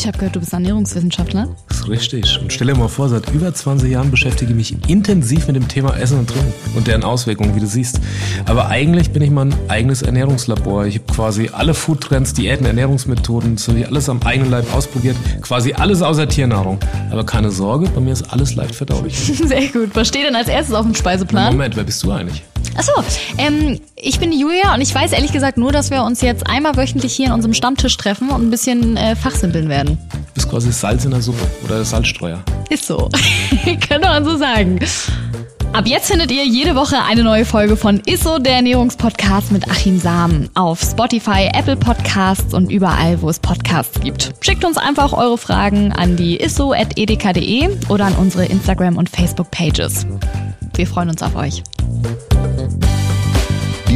Ich habe gehört, du bist Ernährungswissenschaftler. Das ist richtig. Und stell dir mal vor, seit über 20 Jahren beschäftige ich mich intensiv mit dem Thema Essen und Trinken und deren Auswirkungen, wie du siehst. Aber eigentlich bin ich mein eigenes Ernährungslabor. Ich habe quasi alle Foodtrends, Diäten, Ernährungsmethoden, so wie alles am eigenen Leib ausprobiert. Quasi alles außer Tiernahrung. Aber keine Sorge, bei mir ist alles leicht verdaulich. Sehr gut. Was steht denn als erstes auf dem Speiseplan? Moment, wer bist du eigentlich? Achso, ähm, ich bin Julia und ich weiß ehrlich gesagt nur, dass wir uns jetzt einmal wöchentlich hier in unserem Stammtisch treffen und ein bisschen äh, fachsimpeln werden. Du bist quasi Salz in der Suppe oder Salzstreuer. Ist so. Könnte man so sagen. Ab jetzt findet ihr jede Woche eine neue Folge von Isso, der Ernährungspodcast mit Achim Sam auf Spotify, Apple Podcasts und überall, wo es Podcasts gibt. Schickt uns einfach eure Fragen an die isso.edeka.de oder an unsere Instagram- und Facebook-Pages. Wir freuen uns auf euch.